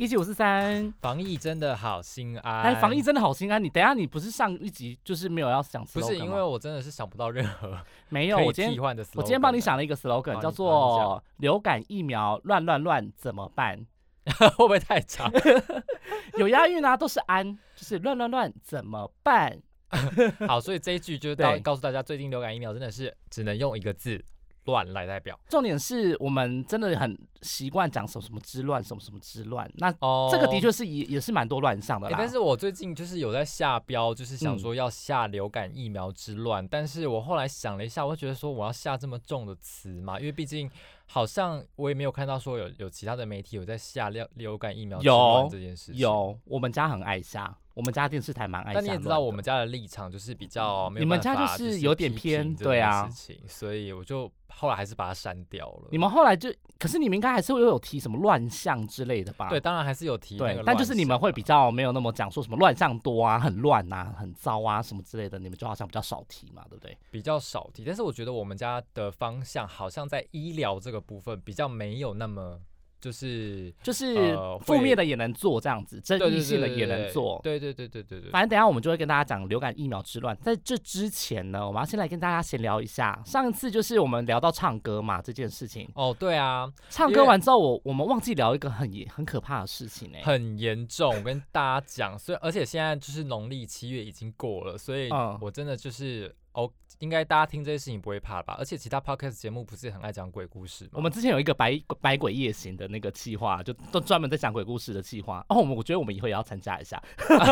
一九五四三，防疫真的好心安。哎，防疫真的好心安。你等下，你不是上一集就是没有要想 slogan 不是，因为我真的是想不到任何 没有。我今天我今天帮你想了一个 slogan，叫做“流感疫苗乱乱乱怎么办？” 会不会太长？有押韵啊，都是安，就是乱乱乱怎么办？好，所以这一句就是告告诉大家，最近流感疫苗真的是只能用一个字。乱来代表，重点是我们真的很习惯讲什么什么之乱，什么什么之乱。那这个的确是也也是蛮多乱象的啦。但是我最近就是有在下标，就是想说要下流感疫苗之乱。但是我后来想了一下，我觉得说我要下这么重的词嘛，因为毕竟好像我也没有看到说有有其他的媒体有在下流流感疫苗之乱这件事。有，我们家很爱下。我们家电视台蛮爱，但你也知道我们家的立场就是比较，你们家就是有点偏，对啊，所以我就后来还是把它删掉了。你们后来就，可是你们应该还是会有提什么乱象之类的吧？对，当然还是有提，对，但就是你们会比较没有那么讲说什么乱象多啊，很乱啊，很糟啊什么之类的，你们就好像比较少提嘛，对不对？比较少提，但是我觉得我们家的方向好像在医疗这个部分比较没有那么。就是就是负面的也能做这样子，争议性的也能做。对对对对对对。反正等下我们就会跟大家讲流感疫苗之乱。在这之前呢，我们要先来跟大家闲聊一下。上一次就是我们聊到唱歌嘛这件事情。哦，对啊，唱歌完之后，我我们忘记聊一个很严很可怕的事情哎，很严重。我跟大家讲，所以而且现在就是农历七月已经过了，所以我真的就是。哦，应该大家听这些事情不会怕吧？而且其他 podcast 节目不是很爱讲鬼故事吗？我们之前有一个百百鬼夜行的那个计划，就都专门在讲鬼故事的计划。哦，我们我觉得我们以后也要参加一下，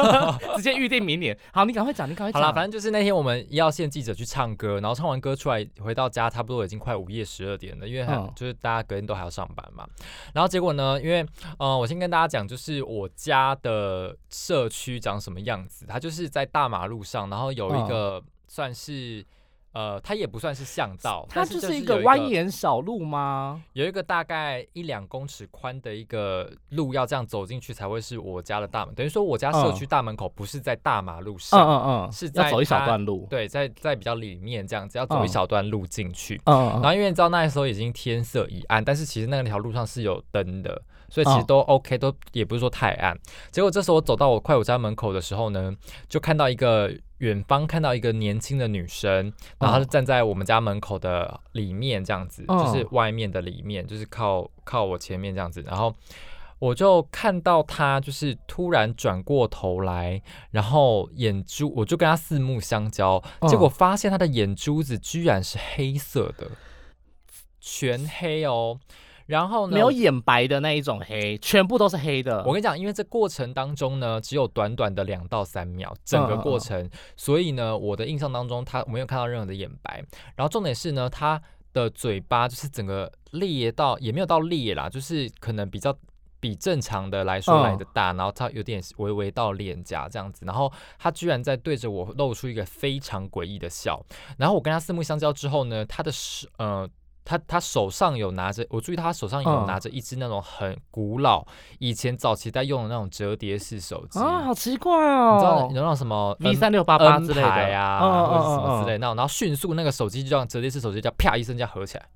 直接预定明年。好，你赶快讲，你赶快讲。好了，反正就是那天我们医药线记者去唱歌，然后唱完歌出来回到家，差不多已经快午夜十二点了，因为就是大家隔天都还要上班嘛。然后结果呢，因为呃，我先跟大家讲，就是我家的社区长什么样子，它就是在大马路上，然后有一个。算是，呃，它也不算是巷道，它就是一个蜿蜒小路吗？有一个大概一两公尺宽的一个路，要这样走进去才会是我家的大门。等于说，我家社区大门口不是在大马路上，嗯嗯嗯，是要走一小段路，对，在在比较里面这样子，要走一小段路进去。嗯，然后因为你知道那时候已经天色已暗，但是其实那条路上是有灯的。所以其实都 OK，都也不是说太暗。结果这时候我走到我快我家门口的时候呢，就看到一个远方看到一个年轻的女生，然后她就站在我们家门口的里面这样子，就是外面的里面，就是靠靠我前面这样子。然后我就看到她就是突然转过头来，然后眼珠我就跟她四目相交，结果发现她的眼珠子居然是黑色的，全黑哦。然后呢？没有眼白的那一种黑，全部都是黑的。我跟你讲，因为这过程当中呢，只有短短的两到三秒，整个过程，所以呢，我的印象当中，他没有看到任何的眼白。然后重点是呢，他的嘴巴就是整个裂到，也没有到裂啦，就是可能比较比正常的来说来的大，然后他有点微微到脸颊这样子。然后他居然在对着我露出一个非常诡异的笑。然后我跟他四目相交之后呢，他的手呃。他他手上有拿着，我注意他手上有拿着一只那种很古老，以前早期在用的那种折叠式手机啊，好奇怪哦！你知道有那种什么 V 三六八八之类的呀，或者什么之类那种，然后迅速那个手机就像折叠式手机，叫啪一声这样合起来。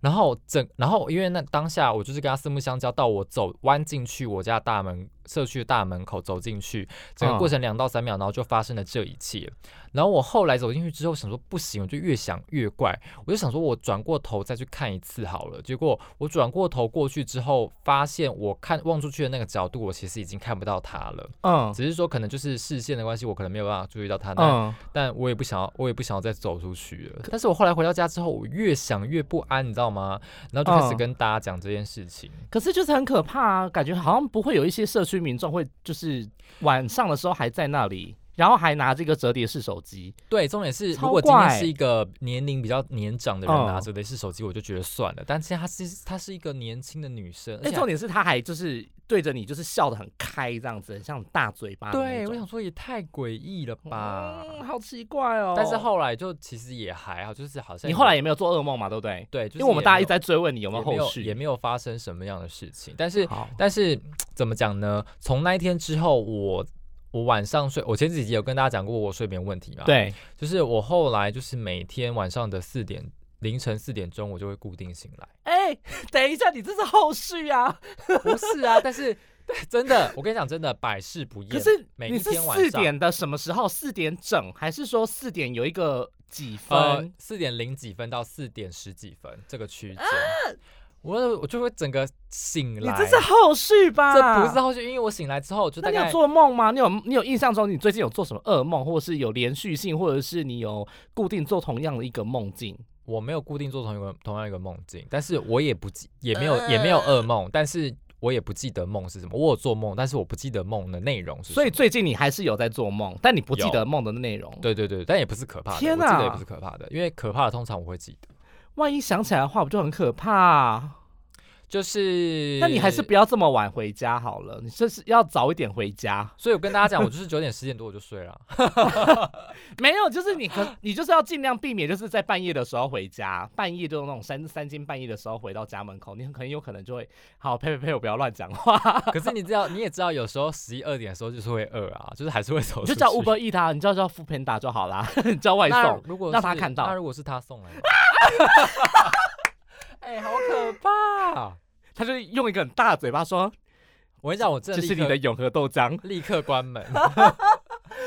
然后整，然后因为那当下我就是跟他四目相交，到我走弯进去我家大门社区的大门口走进去，整个过程两到三秒，然后就发生了这一切。然后我后来走进去之后，想说不行，我就越想越怪，我就想说我转过头再去看一次好了。结果我转过头过去之后，发现我看望出去的那个角度，我其实已经看不到他了。嗯，只是说可能就是视线的关系，我可能没有办法注意到他。嗯，但我也不想要，我也不想要再走出去了。但是我后来回到家之后，我越想越不安，你知道吗？然后就开始跟大家讲这件事情。可是就是很可怕啊，感觉好像不会有一些社区民众会就是晚上的时候还在那里。然后还拿这个折叠式手机，对，重点是如果今天是一个年龄比较年长的人嗯拿折叠式手机，我就觉得算了。但现在她是她是一个年轻的女生，而哎，且重点是她还就是对着你就是笑得很开这样子，很像大嘴巴对，我想说也太诡异了吧。嗯，好奇怪哦。但是后来就其实也还好，就是好像你后来也没有做噩梦嘛，对不对？对，就是因为我们大家一直在在追问你有没有后也续，也没有发生什么样的事情。但是，但是怎么讲呢？从那一天之后，我我晚上睡，我前几集有跟大家讲过我睡眠问题嘛？，对，就是我后来就是每天晚上的四点凌晨四点钟，我就会固定醒来。哎，等一下，你这是后续啊？不是啊，但是对真的，我跟你讲，真的百试不厌。可是每一你是天晚上四点的什么时候？四点整，还是说四点有一个几呃分？四点零几分到四点十几分这个区间，啊我我就会整个醒来。你这是后续吧？这不是后续，因为我醒来之后我就大概那你有做梦吗？你有你有印象中你最近有做什么噩梦，或者是有连续性，或者是你有固定做同样的一个梦境？我没有固定做同一个同样一个梦境，但是我也不记，也没有也没有噩梦，但是我也不记得梦是什么。我有做梦，但是我不记得梦的内容是什么。所以最近你还是有在做梦，但你不记得梦的内容。，对对对，但也不是可怕的，天哪我记得也不是可怕的，因为可怕的通常我会记得。万一想起来的话，不就很可怕、就是，那你还是不要这么晚回家好了，你就是要早一点回家。所以我跟大家讲，我就是九点十点多我就睡了。没有，就是你可你就是要尽量避免，就是在半夜的时候回家，半夜就那种三三更半夜的时候回到家门口，你很很有可能就会好呸呸呸，我不要乱讲话，可是你知道，你也知道，有时候十一二点的时候就是会饿啊，就是还是会走。你就叫 Uber Eat 啊，你叫叫 f o o Panda 就好啦，你叫外送。如果让他看到那如果是他送来的，哎、好可怕！他就用一个很大的嘴巴说我跟你讲，我：“真这的立是你的永和豆浆。立刻关门。”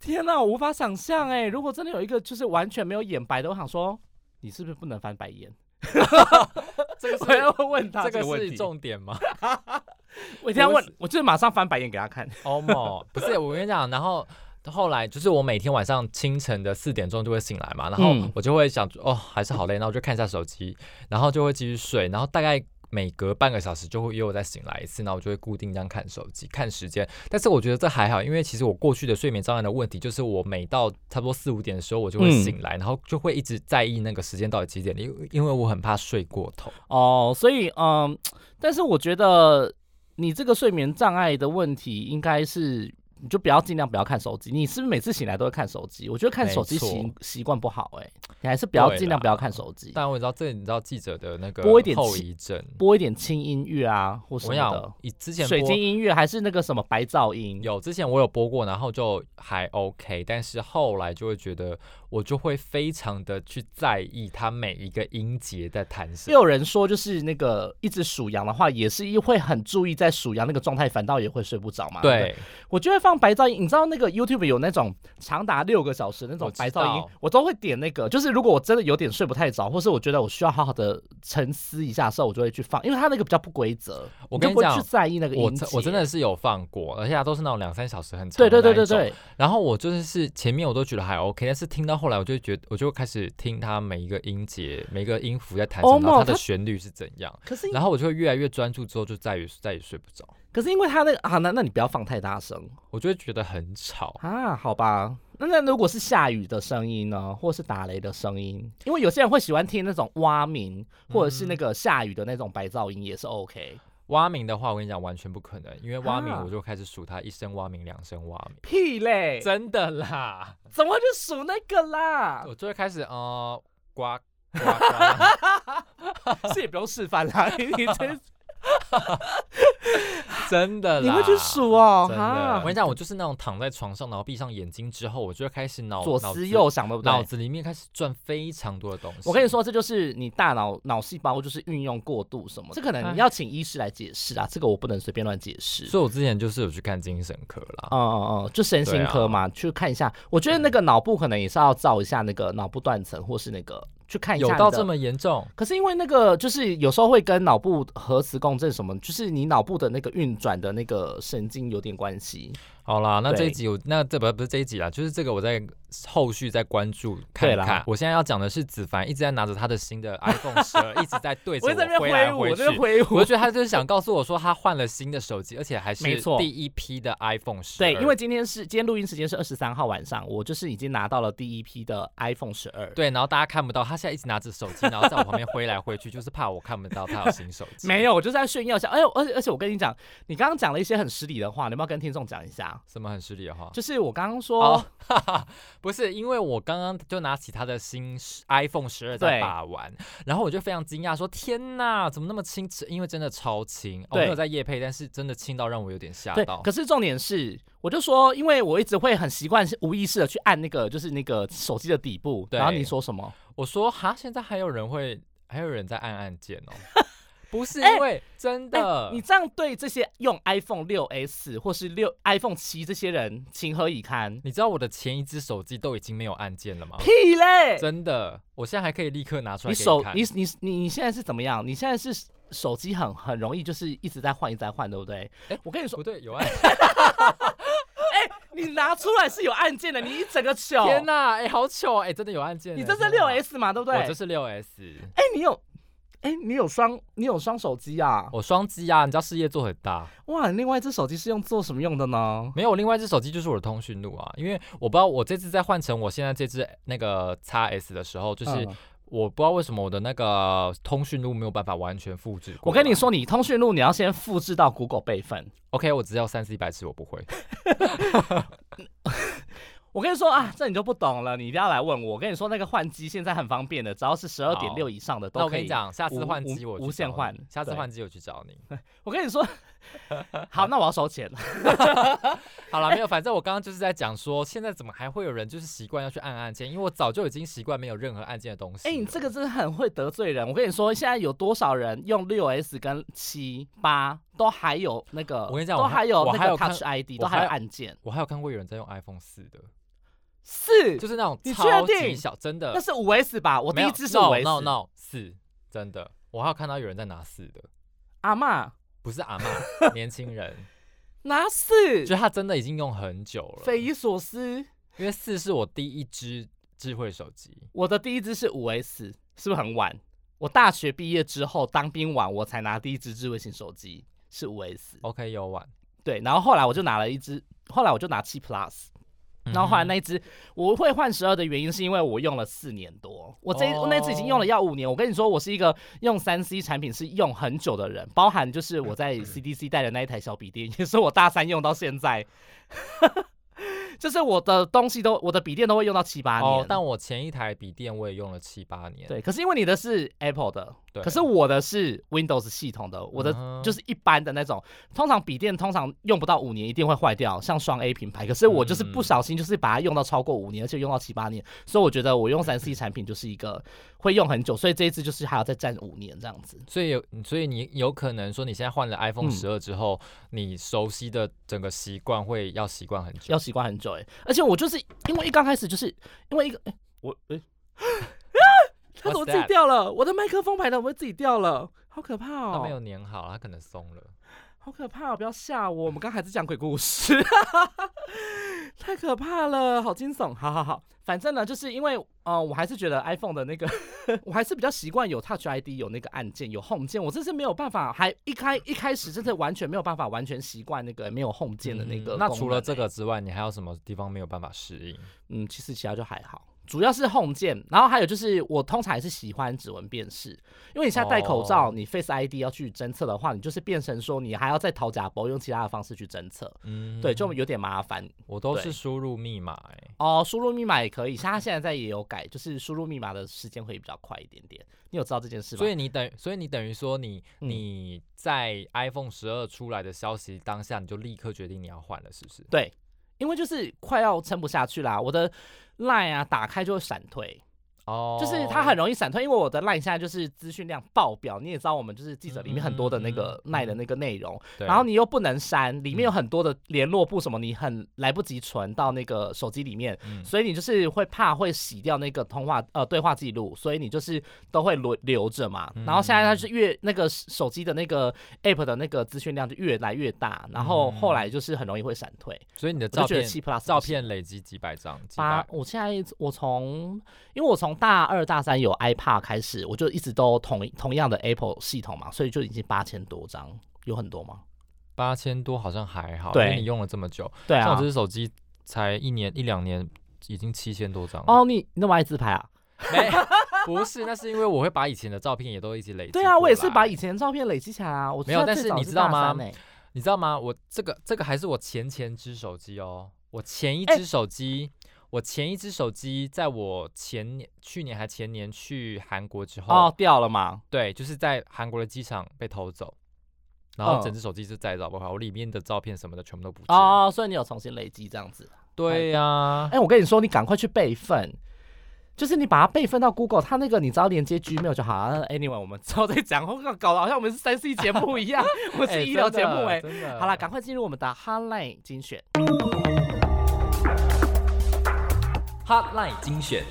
天哪，我无法想象哎！如果真的有一个就是完全没有眼白的，我想说你是不是不能翻白眼？这个我要是问他这个是。重点吗？我一定要问，我就是马上翻白眼给他看。欧某不是，我跟你讲，然后后来就是我每天晚上清晨的四点钟就会醒来嘛，然后嗯我就会想，哦，还是好累，然后我就看一下手机，然后就会继续睡，然后大概。每隔半个小时就会又再醒来一次，那我就会固定这样看手机看时间。但是我觉得这还好，因为其实我过去的睡眠障碍的问题，就是我每到差不多四五点的时候，我就会嗯醒来，然后就会一直在意那个时间到底几点，因为因为我很怕睡过头。哦，所以嗯，但是我觉得你这个睡眠障碍的问题，应该是你就不要尽量不要看手机。你是不是每次醒来都会看手机？我觉得看手机习习惯不好、哎，你还是不要尽量不要看手机，但我知道这，你知道记者的那个播一点后遗症。播一点轻音乐啊，或什么的。以之前水晶音乐还是那个什么白噪音？有之前我有播过，然后就还 OK，但是后来就会觉得我就会非常的去在意它每一个音节在弹什么。也有人说，就是那个一直数羊的话，也是会很注意在数羊那个状态，反倒也会睡不着嘛。对，我就会放白噪音。你知道那个 YouTube 有那种长达六个小时那种白噪音道，我都会点那个。就是如果我真的有点睡不太着，或是我觉得我需要好好的沉思一下的时候，我就会去放，因为它那个比较不规则，我跟你讲去在意那个音节。真我真的是有放过，而且它都是那种两三小时很长对的那种。对对对对，然后我就是是前面我都觉得还 OK，但是听到后来我就觉得，我就开始听它每一个音节、每一个音符在弹什么，哦然后它它的旋律是怎样，可是然后我就会越来越专注，之后就再也再也睡不着，可是因为它那个啊，那那你不要放太大声我就会觉得很吵。啊，好吧。那那如果是下雨的声音呢，或是打雷的声音，因为有些人会喜欢听那种蛙鸣，或者是那嗯个下雨的那种白噪音，也是 OK。蛙鸣的话，我跟你讲完全不可能，因为蛙鸣啊。我就开始数它一声蛙鸣、两声蛙鸣，屁嘞，真的啦，怎么会去数那个啦？我就会开始呃呱呱呱，是也不用示范啦，你你这 真的啦，你会去数哦？我跟你讲，我就是那种躺在床上，然后闭上眼睛之后，我就会开始脑左思右想，对不对？脑子里面开始转非常多的东西。我跟你，说，这就是你大脑脑细胞就是运用过度什么的，这可能你要请医师来解释啊，这个我不能随便乱解释。所以我之前就是有去看精神科啦。嗯嗯嗯，就身心科嘛，去看一下。我觉得那个脑部可能也是要照一下那个脑部断层，或是那个去看一下有到这么严重？可是因为那个就是有时候会跟脑部核磁共振什么，就是你脑部的那个运转的那个神经有点关系。好啦，那这一集我那这不不是这一集啦，就是这个我在后续再关注看看。我现在要讲的是子凡一直在拿着他的新的 iPhone 十二，一直在对着我挥来挥去我在那。边挥舞我就。觉得他就是想告诉我说他换了新的手机，而且还是第一批的 iPhone 十对，因为今天是今天录音时间是二十三号晚上，我就是已经拿到了第一批的 iPhone 十二。对，然后大家看不到，他现在一直拿着手机，然后在我旁边挥来挥去，就是怕我看不到他有新手机。没有，我就是在炫耀一下。哎呦，而且而且我跟你讲，你刚刚讲了一些很失礼的话，你要不要跟听众讲一下？什么很失礼的话？就是我刚刚说，哦，哈哈，不是，因为我刚刚就拿起他的新 iPhone 十二在把玩，然后我就非常惊讶，说天哪，怎么那么轻？因为真的超轻，哦我对没有在夜配，但是真的轻到让我有点吓到，。可是重点是，我就说，因为我一直会很习惯无意识的去按那个，就是那个手机的底部。对然后你说什么？我说哈，现在还有人会，还有人在按按键哦。不是哎因为真的，你这样对这些用 iPhone 六 S 或是六 iPhone 七这些人情何以堪？你知道我的前一只手机都已经没有按键了吗？屁嘞！真的，我现在还可以立刻拿出来你手。你你你你现在是怎么样？你现在是手机很很容易就是一直在换一直在换，对不对？哎我跟你说，不对，有按。你拿出来是有按键的，你一整个糗。天哪，哎、好糗哎、真的有按键欸。你这是六 S 嘛，对不对？我这是六 S。哎、你有，哎、你有双，你有双手机啊？我双机啊，你知道事业做很大。哇，另外一只手机是用做什么用的呢？没有，另外一只手机就是我的通讯录啊，因为我不知道我这次在换成我现在这只那个 x S 的时候，就是嗯我不知道为什么我的那个通讯录没有办法完全复制。我跟你，说，你通讯录你要先复制到 Google 备份。OK，我只要三 C 白痴，我不会。我跟你说啊，这你就不懂了，你一定要来问我。我跟你说，那个换机现在很方便的，只要是十二点六以上的都可以。我跟你讲，下次换机我去无限换下次对换机我去找你。我跟你说，好，那我要收钱了。好了，没有，反正我刚刚就是在讲说，现在怎么还会有人就是习惯要去按按键？因为我早就已经习惯没有任何按键的东西哎、了。你这个真的很会得罪人。我跟你说，现在有多少人用六 S 跟七八都还有那个，我跟你讲都我还有那个还有 Touch ID，我都还有按键。我还有看过有人在用 iPhone 四的，是，就是那种你确超级小，真的那。是五 S 吧？我第没有一只是五 S。no no no 四，真的，我还有看到有人在拿四的，阿嬷不是阿嬷，年轻人，拿四就，他真的已经用很久了。匪夷所思。因为四是我第一只智慧手机，我的第一只是五 S，是不是很晚？我大学毕业之后当兵完，我才拿第一只智慧型手机，是五 S。OK 有晚，对，然后后来我就拿了一只，后来我就拿七 Plus。然后后来嗯那一只我会换十二的原因，是因为我用了四年多，我这、哦我那只已经用了要五年。我跟你说，我是一个用三 C 产品是用很久的人，包含就是我在 CDC 带的那一台小笔电，也是我大三用到现在。就是我的东西都，我的笔电都会用到七八年。哦，但我前一台笔电我也用了七八年，对，可是因为你的是 Apple 的，对可是我的是 Windows 系统的，我的就是一般的那种，通常笔电通常用不到五年一定会坏掉，像双 A 品牌。可是我就是不嗯小心就是把它用到超过五年，而且用到七八年，所以我觉得我用三 C 产品就是一个会用很久，所以这一次就是还要再占五年这样子。所以有，所以你有可能说你现在换了 iPhone 嗯十二之后，你熟悉的整个习惯会要习惯很久。要习惯很久哎、而且我就是因为一刚开始就是因为一个哎、我哎。它怎么自己掉了？我的麦克风牌怎么会自己掉了？好可怕哦！它没有粘好，它可能松了。好可怕、哦！不要吓我，我们刚还在讲鬼故事，太可怕了，好惊悚。好好好，反正呢，就是因为呃，我还是觉得 iPhone 的那个，我还是比较习惯有 Touch ID，有那个按键，有 Home 键，我真是没有办法，还一开一开始真是完全没有办法完全习惯那个没有 Home 键的那个、嗯那除了这个，之外，你还有什么地方没有办法适应？嗯，其实其他就还好。主要是 Home 键，然后还有就是我通常还是喜欢指纹辨识，因为你现在戴口罩，哦你 Face ID 要去侦测的话，你就是变成说你还要再掏假包，用其他的方式去侦测，嗯，对，就有点麻烦。我都是输入密码、欸，哦，输入密码也可以，像他现在在也有改，就是输入密码的时间会比较快一点点。你有知道这件事吗？所以你等，所以你等于说你嗯你在 iPhone 十二出来的消息当下，你就立刻决定你要换了，是不是？对，因为就是快要撑不下去啦，我的赖啊打开就会闪退，哦，就是它很容易闪退，因为我的 line 现在就是资讯量爆表，你也知道我们就是记者里面很多的那个 line 的那个内容，对。然后你又不能删，里面有嗯。很多的联络簿什么，你很来不及存到那个手机里面，嗯。所以你就是会怕会洗掉那个通话呃对话记录，所以你就是都会留留着嘛。然后现在它是越那个手机的那个 app 的那个资讯量就越来越大，然后后来就是很容易会闪退。所以你的照片七 plus 照片累积几百张，几八，我现在我从，因为我从大二大三有 iPad 开始，我就一直都同同样的 Apple 系统嘛，所以就已经八千多张，有很多吗？八千多好像还好，因为你用了这么久，对啊像我这，只手机才一年一两年，已经七千多张。哦，你你那么爱自拍啊？没，不是，那是因为我会把以前的照片也都一起累积。对啊，我也是把以。前的照片累积起来啊。我没有但是你知道吗你知道吗？我这个这个还是我前前只手机哦，我前一哎只手机，我前一只手机在我前年、去年还前年去韩国之后，哦掉了嘛？对，就是在韩国的机场被偷走，然后嗯整只手机就再也找不回来，我里面的照片什么的全部都不见。哦，所以你有重新累积这样子。对呀、哎、我跟你说，你赶快去备份。就是你把它备份到 Google，它那个你只要连接 Gmail 就好。啊 Anyway，我们之后再讲，我搞得好像我们是三 C 节目一样，我们哎是医疗节目哎、真的。好了，赶快进入我们的 Hotline 精选。Hotline 精选，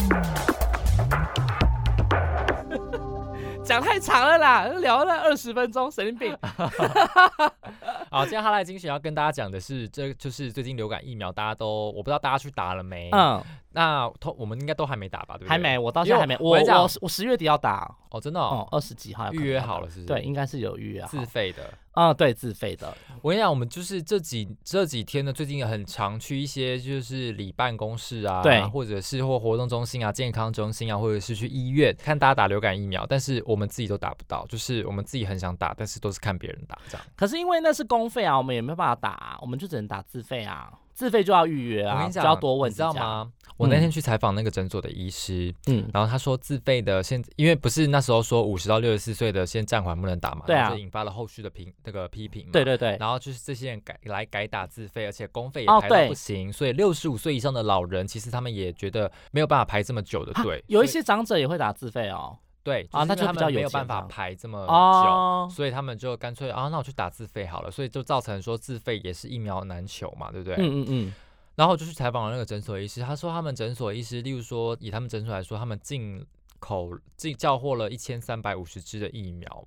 讲太长了啦，聊了二十分钟，神经病。好，今天 Hotline 精选要跟大家讲的是，这就是最近流感疫苗，大家都我不知道大家去打了没？嗯，那通我们应该都还没打吧？对不对？还没，我到现在还没。我我十月底要打，哦，真的哦哦，，二十几号要预约好了是不是？对，，应该是有预约好。自费的。嗯，对，自费的。我跟你讲，我们就是这几这几天呢，最近很常去一些就是里办公室啊，对或者是或活动中心啊、健康中心啊，或者是去医院看大家打流感疫苗，但是我们自己都打不到，就是我们自己很想打，但是都是看别人打这样。可是因为那是公费啊，我们也没有办法打、啊，我们就只能打自费啊。自费就要预约啊，就要多问你知道？吗？我那天去采访那个诊所的医师，嗯，然后他说自费的现，因为不是那时候说五十到六十四岁的先暂缓不能打嘛，对啊就引发了后续的评那个批评嘛。对对对，然后就是这些人改来改打自费，而且公费也哦排到不行，所以六十五岁以上的老人，其实他们也觉得没有办法排这么久的啊队。有一些长者也会打自费哦。对啊那就他们没有办法排这么久。哦，所以他们就干脆啊，那我去打自费好了，所以就造成说自费也是疫苗难求嘛，对不对？嗯嗯嗯，然后我就去采访了那个诊所医师，他说他们诊所医师，例如说以他们诊所来说，他们进口进叫货了一千三百五十支的疫苗，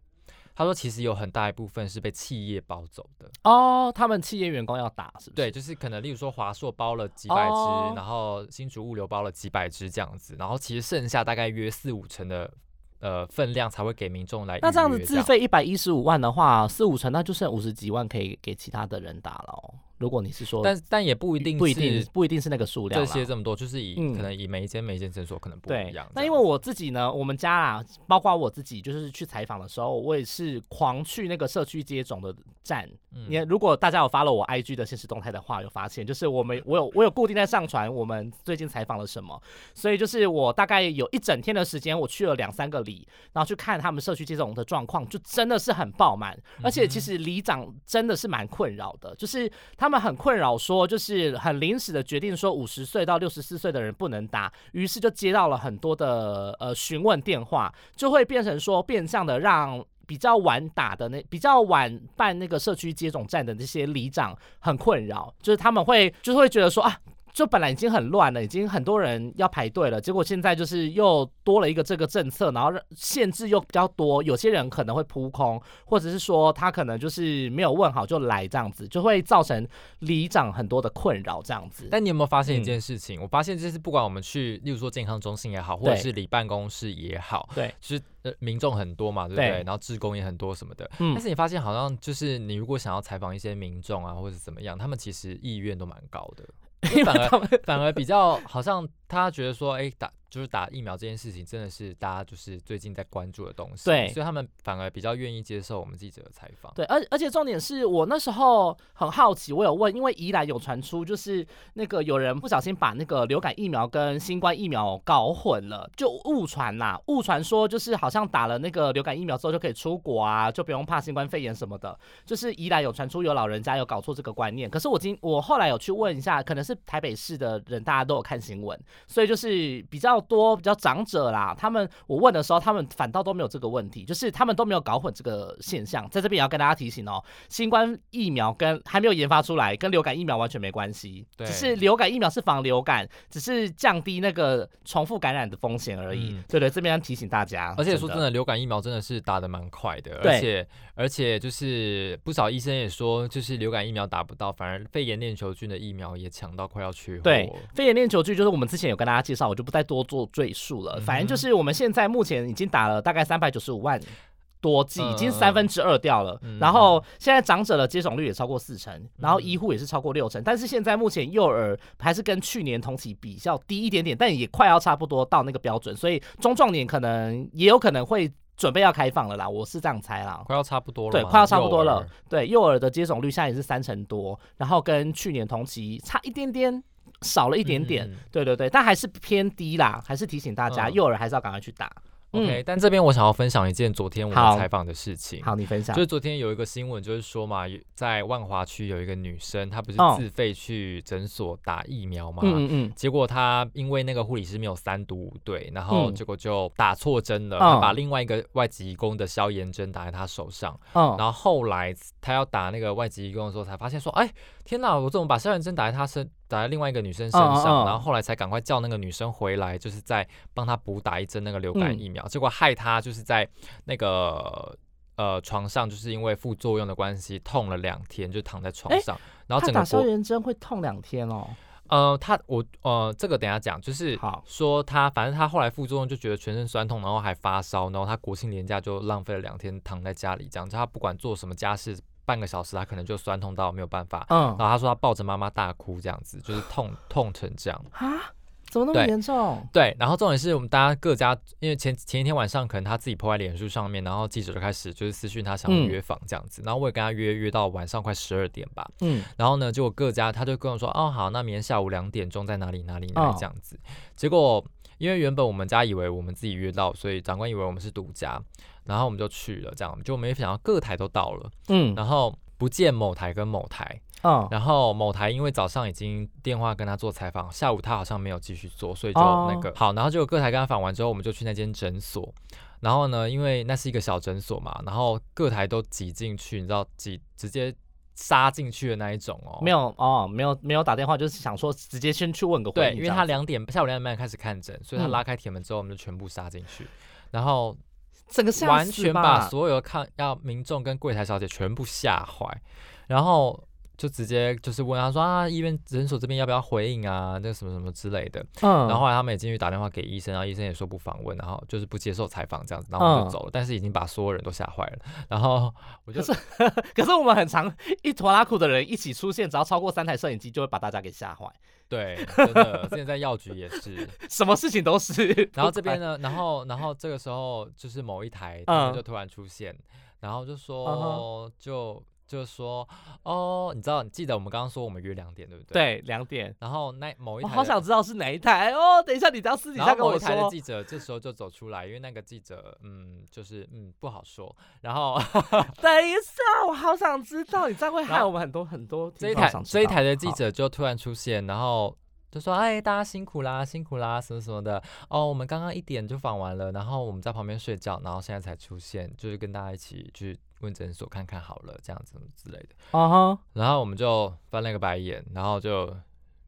他说其实有很大一部分是被企业包走的。哦，他们企业员工要打是不是？对，，就是可能例如说华硕包了几百支，哦然后新竹物流包了几百支这样子，然后其实剩下大概约四五成的呃分量才会给民众来。那这样子自费一百一十五万的话，四五成那就剩五十几万可以给其他的人打了哦。如果你是说，但但也不一定不一定不一定是那个数量这啦些这么多，就是以、嗯。可能以每一间每一间诊所可能不一样。，那因为我自己呢，我们家啊，包括我自己，就是去采访的时候，我也是狂去那个社区接种的站。嗯。你如果大家有发了我 IG 的现实动态的话，有发现就是我们 我有我有固定在上传我们最近采访了什么，所以就是我大概有一整天的时间，我去了两三个里，然后去看他们社区接种的状况，就真的是很爆满，而且其实里长真的是蛮困扰的，就是他他们很困扰说，就是很临时的决定说五十岁到六十四岁的人不能打，于是就接到了很多的呃询问电话，就会变成说变相的让。比较晚打的那比较晚办那个社区接种站的那些里长很困扰，就是他们会就是会觉得说啊，就本来已经很乱了，已经很多人要排队了，结果现在就是又多了一个这个政策，然后限制又比较多，有些人可能会扑空，或者是说他可能就是没有问好就来这样子，就会造成里长很多的困扰这样子。但你有没有发现一嗯件事情？我发现就是不管我们去，例如说健康中心也好，或者是里办公室也好，对，就是呃民众很多嘛，对不对？对然后志工也很多什么的。嗯但是你发现好像就是你如果想要采访一些民众啊，或者怎么样，他们其实意愿都蛮高的。因 反而反而比较好像他觉得说，哎、打就是打疫苗这件事情，真的是大家就是最近在关注的东西，对所以他们反而比较愿意接受我们记者的采访。对，而而且重点是我那时候很好奇，我有问，因为宜兰有传出就是那个有人不小心把那个流感疫苗跟新冠疫苗搞混了，就误传啦，误传说就是好像打了那个流感疫苗之后就可以出国啊，就不用怕新冠肺炎什么的。就是宜兰有传出有老人家有搞错这个观念，可是我今我后来有去问一下，可能是台北市的人大家都有看新闻，所以就是比较多比较长者啦，他们我问的时候，他们反倒都没有这个问题，就是他们都没有搞混这个现象。在这边也要跟大家提醒哦，新冠疫苗跟还没有研发出来，跟流感疫苗完全没关系，只是流感疫苗是防流感，只是降低那个重复感染的风险而已。对对，这边要提醒大家。而且说真的，流感疫苗真的是打的蛮快的，而且而且就是不少医生也说，就是流感疫苗打不到，反而肺炎链球菌的疫苗也抢到快要缺货。对，肺炎链球菌就是我们之前有跟大家介绍，我就不再多做赘述了。反正就是我们现在目前已经打了大概三百九十五万多剂，已经三分之二掉了。然后现在长者的接种率也超过四成，然后医护也是超过六成。但是现在目前幼儿还是跟去年同期比较低一点点，但也快要差不多到那个标准，所以中壮年可能也有可能会。准备要开放了啦，我是这样猜啦，快要差不多了。对，快要差不多了。对，幼儿的接种率现在也是三成多，然后跟去年同期差一点点，少了一点点。对对对，但还是偏低啦，还是提醒大家，幼儿还是要赶快去打。OK，但这边我想要分享一件昨天我们采访的事情。好，你分享。就是昨天有一个新闻，就是说嘛，在万华区有一个女生，她不是自费去诊所打疫苗嘛？嗯嗯。结果她因为那个护理师没有三毒五对，然后结果就打错针了，她把另外一个外籍义工的消炎针打在她手上。嗯。然后后来她要打那个外籍义工的时候，才发现说，哎，天哪，我怎么把消炎针打在她身？打在另外一个女生身上，然后后来才赶快叫那个女生回来，就是在帮她补打一针那个流感疫苗，结果害她就是在那个呃床上，就是因为副作用的关系痛了两天，就躺在床上。然后整个打消炎针会痛两天哦。呃，他我呃这个等下讲，就是说他反正他后来副作用就觉得全身酸痛，然后还发烧，然后他国庆年假就浪费了两天躺在家里，这样他不管做什么家事。半个小时，他可能就酸痛到没有办法。嗯，然后他说他抱着妈妈大哭，这样子就是痛痛成这样。啊？怎么那么严重？对，然后重点是我们大家各家，因为前前一天晚上可能他自己破在脸书上面，然后记者就开始就是私讯他想要约访这样子，然后我也跟他约约到晚上快十二点吧。嗯，然后呢，结果各家他就跟我说，哦好，那明天下午两点钟在哪里哪里哪里这样子。结果因为原本我们家以为我们自己约到，所以长官以为我们是独家。然后我们就去了，这样就没想到各台都到了，嗯，然后不见某台跟某台，嗯，然后某台因为早上已经电话跟他做采访，下午他好像没有继续做，所以就那个。好，然后就各台跟他访完之后，我们就去那间诊所，然后呢，因为那是一个小诊所嘛，然后各台都挤进去，你知道挤直接杀进去的那一种哦，没有哦，没有没有打电话，就是想说直接先去问个对，因为他两点下午两点半开始看诊，所以他拉开铁门之后，我们就全部杀进去，然后。整个完全把所有看要民众跟柜台小姐全部吓坏，然后就直接就是问他说啊，医院诊所这边要不要回应啊？那什么什么之类的。嗯。然后后来他们也进去打电话给医生，然后医生也说不访问，然后就是不接受采访这样子，然后我们就走了。但是已经把所有人都吓坏了。然后我就是，可是我们很常一坨拉苦的人一起出现，只要超过三台摄影机，就会把大家给吓坏。对，真的，现在药局也是，什么事情都是。然后这边呢，然后然后这个时候就是某一台，他们就突然出现，然后就说就。就是说，哦，你知道，你记得我们刚刚说我们约两点，对不对？对，两点。然后那某一台，我好想知道是哪一台哦。等一下，你只要私底下跟我说。某一台的记者这时候就走出来，因为那个记者，嗯，就是嗯不好说。然后 等一下，我好想知道，你这样会害我们很多很多。这一台这一台的记者就突然出现，然后就说：“哎，大家辛苦啦，辛苦啦，什么什么的。哦，我们刚刚一点就访完了，然后我们在旁边睡觉，然后现在才出现，就是跟大家一起去。”问诊所看看好了，这样子之类的。啊哈，然后我们就翻了个白眼，然后就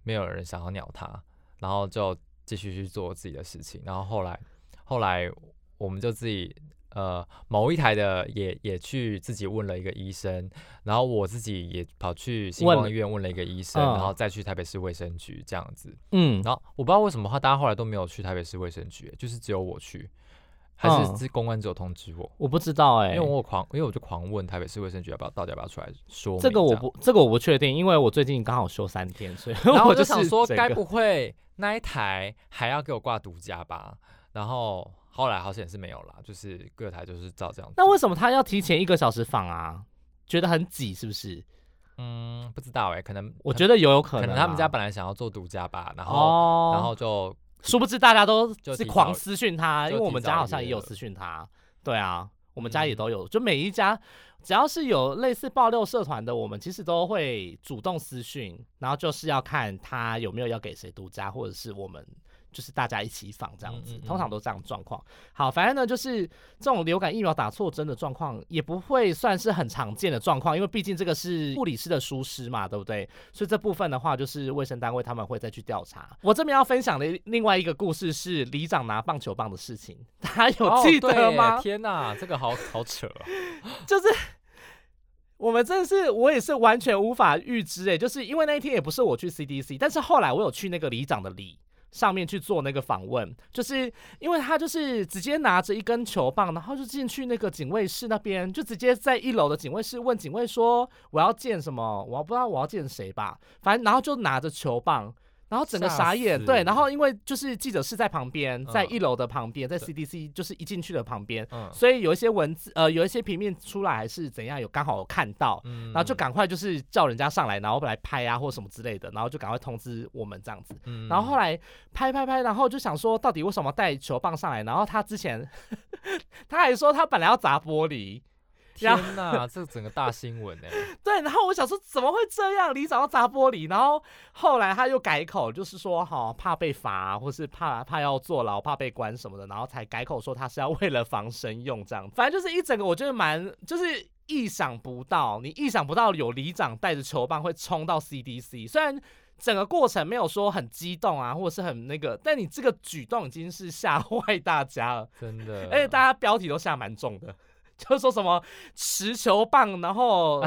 没有人想要鸟他，然后就继续去做自己的事情。然后后来，后来我们就自己呃某一台的也也去自己问了一个医生，然后我自己也跑去星光医院问了一个医生，然后再去台北市卫生局这样子。嗯，然后我不知道为什么话大家后来都没有去台北市卫生局，就是只有我去。还是是公安只有通知我，我不知道哎，因为我狂，因为我就狂问台北市卫生局要不要到底要不要出来说。这个我不，这个我不确定，因为我最近刚好休三天，所以然后我就想说，该不会那一台还要给我挂独家吧？然后后来好像也是没有啦，就是各台就是照这样。那为什么他要提前一个小时放啊？觉得很挤是不是？嗯，不知道哎，可能我觉得有有可能，可能他们家本来想要做独家吧，然后然后就。殊不知大家都是狂私讯他，因为我们家好像也有私讯他。对啊，我们家也都有，就每一家只要是有类似爆料社团的，我们其实都会主动私讯，然后就是要看他有没有要给谁独家，或者是我们就是大家一起放这样子通常都这样状况。好，反正呢，就是这种流感疫苗打错针的状况，也不会算是很常见的状况，因为毕竟这个是护理师的疏失嘛，对不对？所以这部分的话，就是卫生单位他们会再去调查。我这边要分享的另外一个故事是里长拿棒球棒的事情，大家有哦记得吗？天哪，这个好好扯啊！就是我们真的是，我也是完全无法预知哎，就是因为那一天也不是我去 CDC，但是后来我有去那个里长的里上面去做那个访问，就是因为他就是直接拿着一根球棒，然后就进去那个警卫室那边，就直接在一楼的警卫室问警卫说我要见什么，我不知道我要见谁吧，反正然后就拿着球棒。然后整个傻眼，死对，然后因为就是记者室在旁边，在嗯一楼的旁边，在 CDC 就是一进去的旁边，嗯所以有一些文字，呃，有一些平面出来还是怎样，有刚好有看到，嗯然后就赶快就是叫人家上来，然后来拍啊或什么之类的，然后就赶快通知我们这样子。嗯然后后来拍拍拍，然后就想说到底为什么带球棒上来？然后他之前 他还说他本来要砸玻璃，天哪，这整个大新闻哎，对，然后我想说怎么会这样？里长要砸玻璃，然后后来他又改口，就是说哈怕被罚，或是怕怕要坐牢，怕被关什么的，然后才改口说他是要为了防身用这样。反正就是一整个我觉得蛮就是意想不到，你意想不到有里长带着球棒会冲到 CDC，虽然。整个过程没有说很激动啊，或者是很那个，但你这个举动已经是吓坏大家了。真的，而且大家标题都下蛮重的，就是说什么持球棒，然后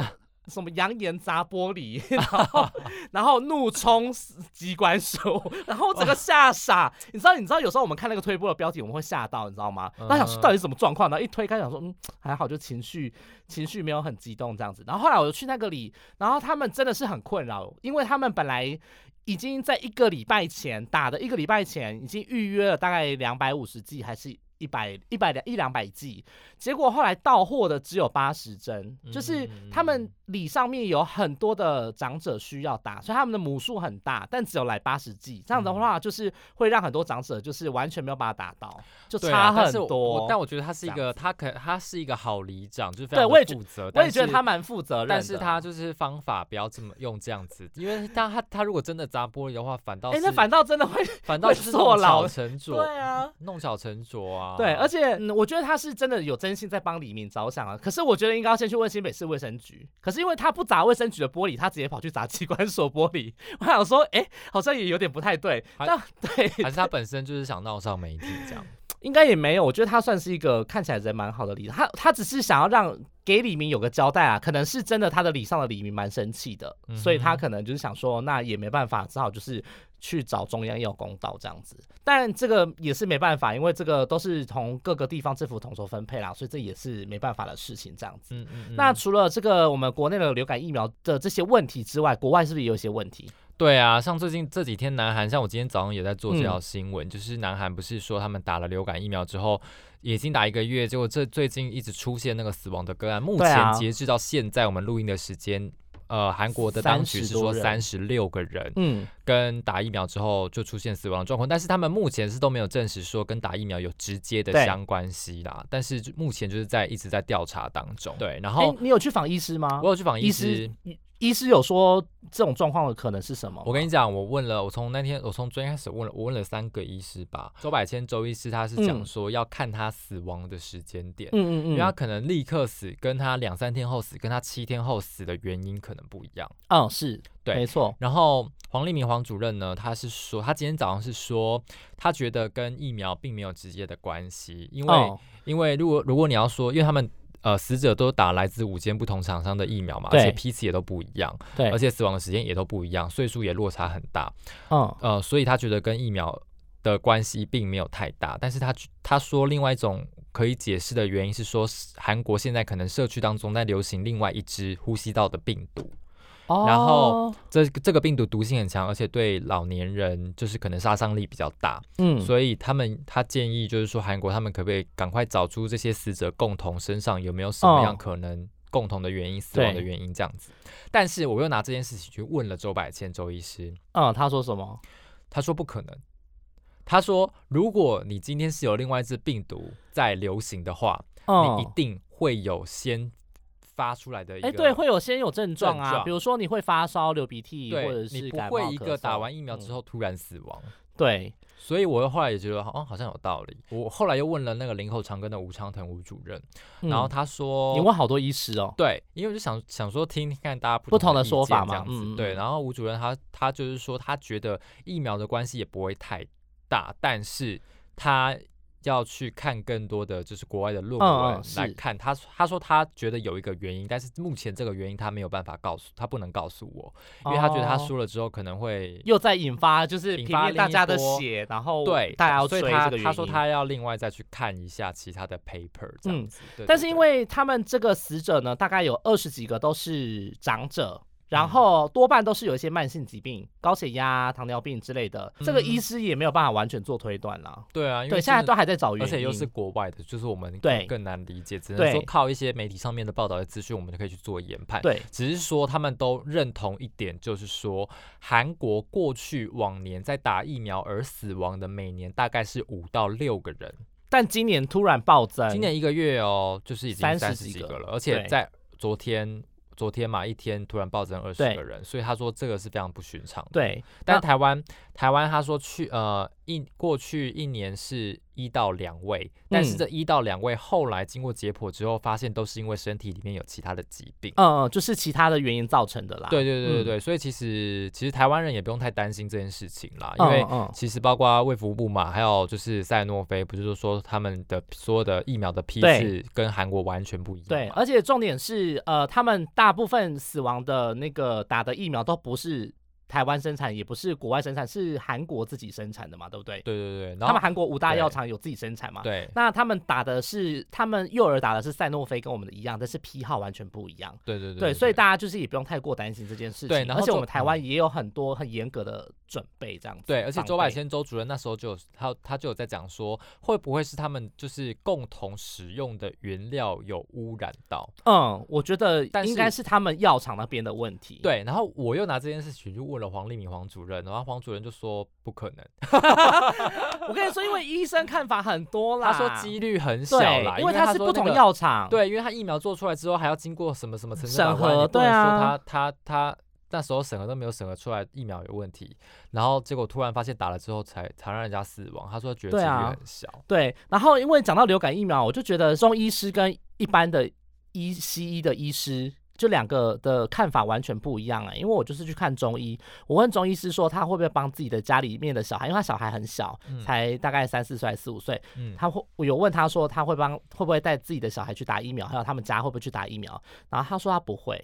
什么扬言砸玻璃，然后 然后怒冲机关手，然后整个吓傻。你知道，你知道有时候我们看那个推播的标题，我们会吓到，你知道吗？那想说嗯到底是什么状况，然后一推开想说，嗯，还好，就情绪情绪没有很激动这样子。然后后来我就去那个里，然后他们真的是很困扰，因为他们本来。已经在一个礼拜前打的一个礼拜前已经预约了大概两百五十剂，还是一百一百两一两百剂，结果后来到货的只有八十针，就是他们里上面有很多的长者需要打，所以他们的母数很大，但只有来八十剂，这样的话就是会让很多长者就是完全没有办法打到，就对差很多。我但我觉得他是一个，他可他是一个好里长，就是非常负责。我也觉得他蛮负责任的，但是他就是方法不要这么用这样子，因为他他他如果真的砸玻璃的话，反倒哎、是那反倒真的会反倒弄巧成拙，对啊。弄巧成拙啊。对，而且、嗯、我觉得他是真的有真心在帮李明着想啊。可是我觉得应该要先去问新北市卫生局。可是因为他不砸卫生局的玻璃，他直接跑去砸机关所玻璃。我想说，哎、好像也有点不太对。还但对，还是他本身就是想闹上媒体这样。应该也没有。我觉得他算是一个看起来人蛮好的李长，他他只是想要让给李明有个交代啊。可能是真的他的李上的李明蛮生气的，嗯所以他可能就是想说，那也没办法，只好就是。去找中央要公道这样子，但这个也是没办法，因为这个都是从各个地方政府统筹分配啦，所以这也是没办法的事情这样子。嗯嗯嗯。那除了这个我们国内的流感疫苗的这些问题之外，国外是不是也有一些问题？对啊，像最近这几天，南韩像我今天早上也在做这嗯条新闻，就是南韩不是说他们打了流感疫苗之后，已经打一个月，结果这最近一直出现那个死亡的个案，目前截至到现在我们录音的时间。呃，韩国的当局是说三十六个人嗯，跟打疫苗之后就出现死亡状况，但是他们目前是都没有证实说跟打疫苗有直接的相关系啦。但是目前就是在一直在调查当中。对，然哎、后你有去访医师吗？我有去访医医师医师有说这种状况的可能是什么？我跟你讲，我问了，我从那天我从昨天开始问了，我问了三个医师吧。周百千周医师他是讲嗯说要看他死亡的时间点，嗯嗯嗯，因为他可能立刻死，跟他两三天后死，跟他七天后死的原因可能不一样。嗯是，对没错，然后黄立明黄主任呢，他是说，他今天早上是说，他觉得跟疫苗并没有直接的关系，因为、哦因为如果如果你要说，因为他们呃死者都打来自五间不同厂商的疫苗嘛，而且批次也都不一样，对而，且死亡的时间也都不一样，岁数也落差很大。嗯呃，所以他觉得跟疫苗的关系并没有太大，但是他他说另外一种可以解释的原因是说，韩国现在可能社区当中在流行另外一支呼吸道的病毒，哦，然后这这个病毒毒性很强，而且对老年人就是可能杀伤力比较大，嗯，所以他们他建议就是说韩国他们可不可以赶快找出这些死者共同身上有没有什么样哦可能。共同的原因，死亡的原因这样子，但是我又拿这件事情去问了周百千周医师，嗯，他说什么？他说不可能。他说，如果你今天是有另外一只病毒在流行的话，嗯，你一定会有先发出来的一个。哎，对，会有先有症状啊，状比如说你会发烧、流鼻涕，或者对，你不是感冒会一个打完疫苗之嗯后突然死亡。对，所以我后来也觉得，哦，好像有道理。我后来又问了那个林口长庚的吴昌腾吴主任，然后嗯他说，你问好多医师哦，对，因为我就想想说听听看大家不同的说法嘛这样子。嗯嗯对，嗯然后吴主任他他就是说，他觉得疫苗的关系也不会太大，但是他要去看更多的就是国外的论文来看。他他说他觉得有一个原因，但是目前这个原因他没有办法告诉他不能告诉我，因为他觉得他哦说了之后可能会。又在引发就是引发大家的血，然后对，大家要所以他。他说他要另外再去看一下其他的 paper 这样嗯子。对但是因为他们这个死者呢，大概有二十几个都是长者。嗯然后多半都是有一些慢性疾病，高血压、糖尿病之类的。这个嗯医师也没有办法完全做推断啦。对啊，因为对，现在都还在找原因。而且又是国外的，就是我们对更更难理解，只能对说靠一些媒体上面的报道的资讯，我们就可以去做研判。，对，只是说他们都认同一点，就是说韩国过去往年在打疫苗而死亡的每年大概是五到六个人，但今年突然暴增，今年一个月哦，就是已经三十几个了，而且在昨天。昨天嘛，一天突然暴增二十个人，所以他说这个是非常不寻常的。对，但台湾台湾他说去呃一过去一年是一到两位，但是嗯这一到两位后来经过解剖之后，发现都是因为身体里面有其他的疾病。嗯嗯，就是其他的原因造成的啦。对对对对嗯对，所以其实其实台湾人也不用太担心这件事情啦，因为其实包括卫福部嘛，还有就是赛诺菲，不就是说他们的所有的疫苗的批次跟韩国完全不一样对，而且重点是，呃，他们大部分死亡的那个打的疫苗都不是台湾生产，也不是国外生产，是韩国自己生产的嘛，对不对？对对对，然他们韩国五大药厂有自己生产嘛？对那他们打的是，他们幼儿打的是赛诺菲，跟我们的一样，但是批号完全不一样。对对对对，所以大家就是也不用太过担心这件事情。对然后而且我们台湾也有很多很严格的准备，这样子。对，而且周百千周主任那时候就有他他就有在讲说，会不会是他们就是共同使用的原料有污染到？嗯，我觉得但应该是是他们药厂那边的问题。，对，然后我又拿这件事情去问了黄立明黄主任，然后黄主任就说不可能，我跟你说，因为医生看法很多啦。他说几率很小啦，，因为他是不同药厂。对，因为他疫苗做出来之后还要经过什么什么审核对啊他他他那时候审核都没有审核出来疫苗有问题，然后结果突然发现打了之后才才让人家死亡，他说觉得几率很小。对，然后因为讲到流感疫苗，我就觉得中医师跟一般的医西医的医师。就两个的看法完全不一样啊、因为我就是去看中医，我问中医师说他会不会帮自己的家里面的小孩，因为他小孩很小，嗯才大概三四岁、四五岁，嗯，他会我有问他说他会帮会不会带自己的小孩去打疫苗，还有他们家会不会去打疫苗，然后他说他不会，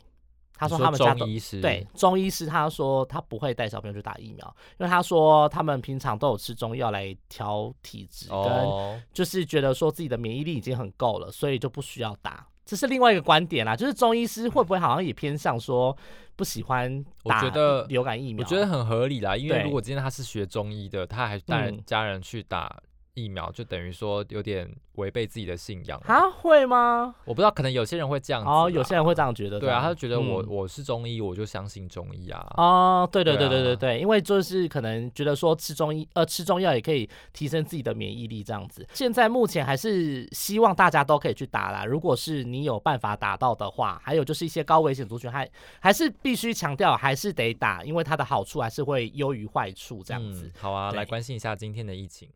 他说他们家都中医师对，中医师他说他不会带小朋友去打疫苗，因为他说他们平常都有吃中药来调体质，跟哦，就是觉得说自己的免疫力已经很够了，所以就不需要打。这是另外一个观点啦，就是中医师会不会好像也偏向说不喜欢我打流感疫苗？我觉得很合理啦，因为如果今天他是学中医的，他还带嗯家人去打疫苗，就等于说有点违背自己的信仰。啊会吗？我不知道，可能有些人会这样子。哦，有些人会这样觉得。对啊，他就觉得我、嗯我是中医，我就相信中医啊。哦，对对对对啊对对对，因为就是可能觉得说吃中医呃吃中药也可以提升自己的免疫力这样子。现在目前还是希望大家都可以去打啦，如果是你有办法打到的话，还有就是一些高危险族群还还是必须强调还是得打，因为它的好处还是会优于坏处这样子。嗯、好啊，来关心一下今天的疫情。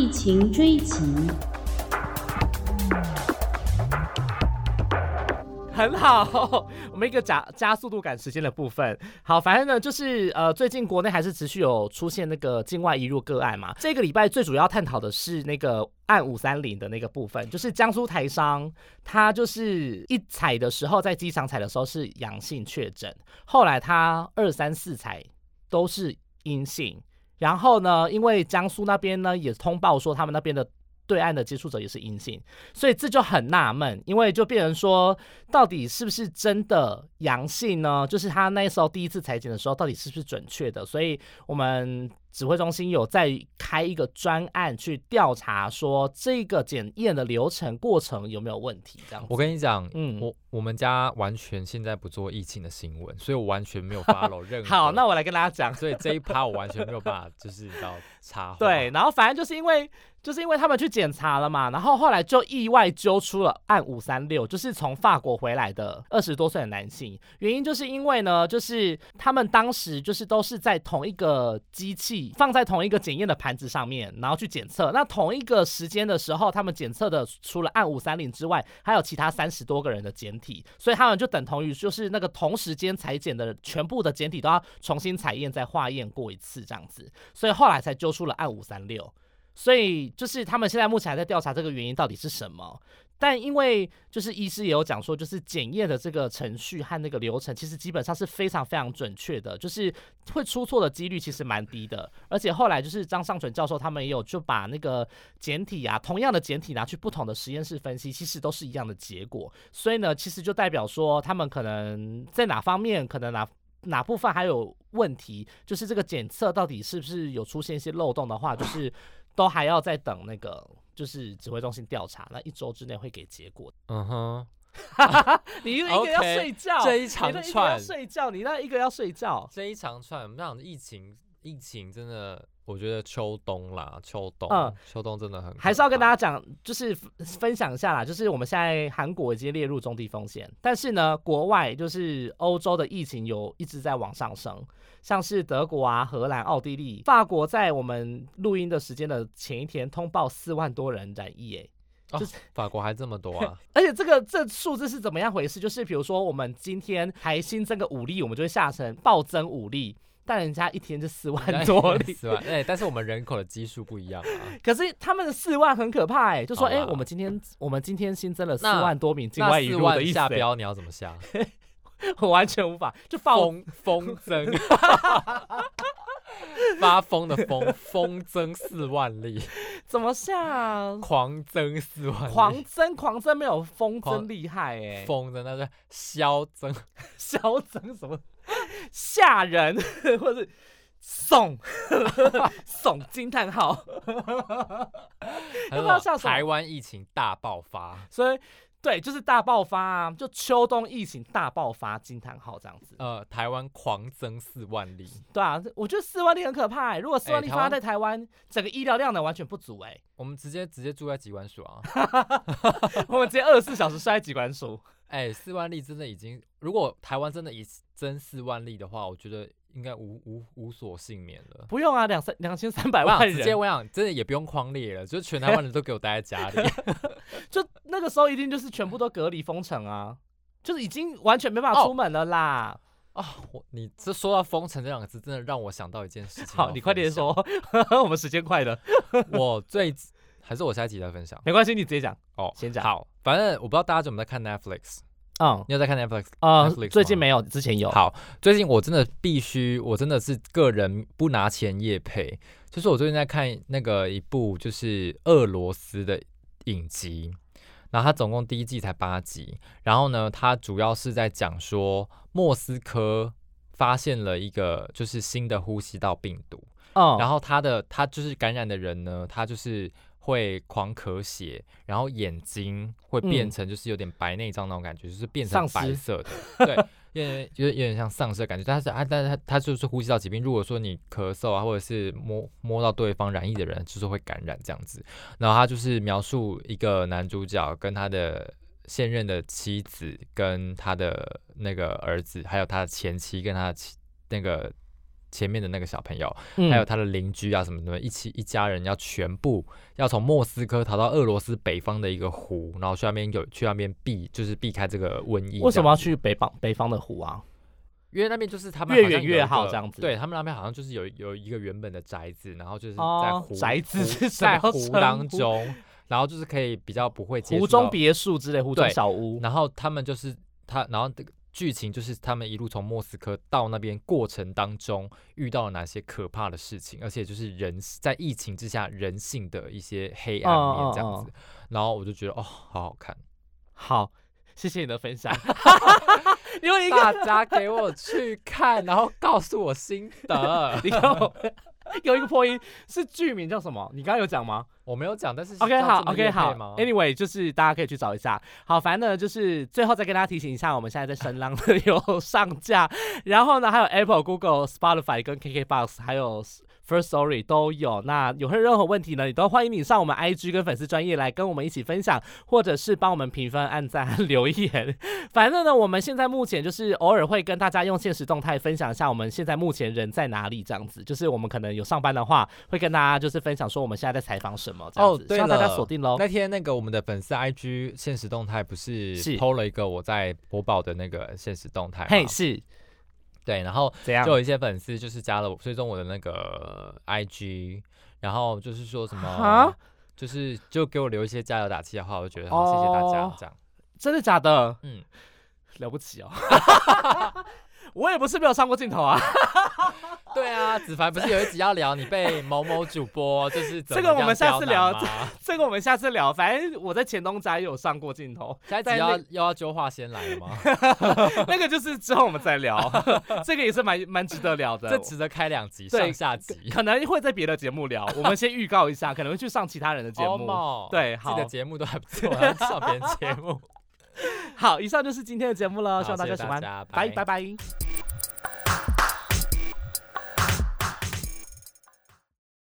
疫情追击，很好，我们一个加加速度赶时间的部分。好，反正呢，就是呃，最近国内还是持续有出现那个境外移入个案嘛。这个礼拜最主要探讨的是那个案五三零的那个部分，就是江苏台商，他就是一采的时候在机场采的时候是阳性确诊，后来他二三四采都是阴性。然后呢，因为江苏那边呢也通报说他们那边的对岸的接触者也是阴性，所以这就很纳闷，因为就变成说，到底是不是真的阳性呢？就是他那时候第一次裁剪的时候，到底是不是准确的？所以我们指挥中心有在开一个专案去调查，说这个检验的流程过程有没有问题？这样子，我跟你讲，嗯我我们家完全现在不做疫情的新闻，所以我完全没有 follow 任何。好，那我来跟大家讲。所以这一趴我完全没有办法，就是你知道插话。对，，然后反正就是因为就是因为他们去检查了嘛，然后后来就意外揪出了案五三六，就是从法国回来的二十多岁的男性。原因就是因为呢，就是他们当时就是都是在同一个机器放在同一个检验的盘子上面，然后去检测。那同一个时间的时候，他们检测的除了案五三零之外，还有其他三十多个人的检体，所以他们就等同于就是那个同时间裁剪的全部的检体都要重新采验再化验过一次这样子。所以后来才揪出了案五三六。所以就是他们现在目前还在调查这个原因到底是什么。但因为就是医师也有讲说，就是检验的这个程序和那个流程，其实基本上是非常非常准确的，就是会出错的几率其实蛮低的。而且后来就是张尚存教授他们也有就把那个简体啊，同样的简体拿去不同的实验室分析，其实都是一样的结果。所以呢，其实就代表说他们可能在哪方面可能哪哪部分还有问题，就是这个检测到底是不是有出现一些漏洞的话，就是都还要再等那个就是指挥中心调查，那一周之内会给结果。嗯哼，你一个一个要睡觉，这一长你那一个要串睡觉，你那一个要睡觉。这一长串，我们讲疫情，疫情真的，我觉得秋冬啦，秋冬，嗯秋冬真的很，还是要跟大家讲，就是分分享一下啦，就是我们现在韩国已经列入中低风险，但是呢，国外就是欧洲的疫情有一直在往上升，像是德国啊、荷兰、奥地利、法国，在我们录音的时间的前一天通报四万多人染疫，诶，哦就是法国还这么多啊，而且这个这数字是怎么样回事？就是比如说我们今天还新增个五例，我们就会下成暴增五例，但人家一天就四万 多例。四万，哎，但是我们人口的基数不一样啊。可是他们的四万很可怕哎、就说哎、我们今天我们今天新增了四万多名境外移四万入的意思、欸，下标你要怎么下？我完全无法就暴风风增，发疯的疯，疯增四万例，怎么下？狂增四万例，狂增狂增没有风狂增厉害哎、疯的那个消增，嚣增什么 吓人 或者耸耸惊叹号，还要不要台湾疫情大爆发，所以对，就是大爆发啊，就秋冬疫情大爆发惊叹号这样子。呃，台湾狂增四万例，对啊，我觉得四万例很可怕、欸。如果四万例发在台湾，整个医疗量能完全不足哎、我们直接直接住在机关署啊，我们直接二十四小时塞机关署。哎，四万例真的已经，如果台湾真的以增四万例的话，我觉得应该无无无所幸免了。不用啊，两三两千三百万直接，我想真的也不用框列了，就是全台湾人都给我待在家里。就那个时候一定就是全部都隔离封城啊，就是已经完全没办法哦出门了啦。啊，我你这说到“封城”这两个字，真的让我想到一件事情。好，你快点说，我们时间快了，我最还是我下一集再分享没关系，你直接讲。哦。先讲好，反正我不知道大家有没有在看 Netflix，嗯，你有在看 Netflix？嗯 Netflix，最近没有，之前有。好，最近我真的必须，我真的是个人不拿钱夜配，就是我最近在看那个一部就是俄罗斯的影集，然后它总共第一季才八集，然后呢，它主要是在讲说莫斯科发现了一个就是新的呼吸道病毒，嗯，然后它的它就是感染的人呢，他就是会狂咳血，然后眼睛会变嗯成就是有点白内障那种感觉，就是变成白色的，对，有点就是有点像丧尸的感觉。但是啊，但是他他就是呼吸道疾病，如果说你咳嗽啊，或者是摸摸到对方染疫的人，就是会感染这样子。然后他就是描述一个男主角跟他的。现任的妻子跟他的那个儿子，还有他的前妻跟他的妻那个前面的那个小朋友，嗯还有他的邻居啊什么什么，一起一家人要全部要从莫斯科逃到俄罗斯北方的一个湖，然后去那边有去那边避，就是避开这个瘟疫。为什么要？去北方北方的湖啊？因为那边就是他们越远越好这样子对他们那边好像就是有有一个原本的宅子，然后就是在哦湖、宅子是在湖当中，然后就是可以比较不会接湖中别墅之类，湖中对小屋。然后他们就是他，然后这个剧情就是他们一路从莫斯科到那边过程当中遇到了哪些可怕的事情，而且就是人在疫情之下人性的一些黑暗面这样子。然后我就觉得哦，好好看，好，谢谢你的分享。因为一个大家给我去看，然后告诉我心得。你看我，有一个破音是剧名叫什么？你刚刚有讲吗我没有讲，但是 OK 好，OK 好？，Anyway，就是大家可以去找一下。好，反正呢，就是最后再跟大家提醒一下，我们现在在声浪的 有上架，然后呢，还有 Apple、Google、Spotify 跟 KKBox，还有 First Story 都有。那有任何问题呢，你都欢迎你上我们 IG 跟粉丝专业来跟我们一起分享，或者是帮我们评分、按赞、留言。反正呢，我们现在目前就是偶尔会跟大家用现实动态分享一下我们现在目前人在哪里，这样子。就是我们可能有上班的话，会跟大家就是分享说我们现在在采访什么这样子。哦对希望大家锁定喽。那天那个我们的粉丝 IG 现实动态不是是 PO 了一个我在播报的那个现实动态嘿，吗？是对，然后就？有一些粉丝就是加了我追踪我的那个 IG，然后就是说什么，就是就给我留一些加油打气的话，我就觉得好，谢谢大哦家这样。真的假的？嗯，了不起哦！我也不是没有上过镜头啊，对啊，子凡不是有一集要聊你被某某主播就是怎 这个我们下次聊这个我们下次聊。反正我在前东家也有上过镜头，下一集在要又要揪话先来了吗？那个就是之后我们再聊，这个也是蛮蛮值得聊的。这值得开两集，上下集。可能会在别的节目聊，我们先预告一下，可能会去上其他人的节目。目对好自己的节目都还不错，上别人节目。好，以上就是今天的节目了，希望大家喜欢拜拜拜。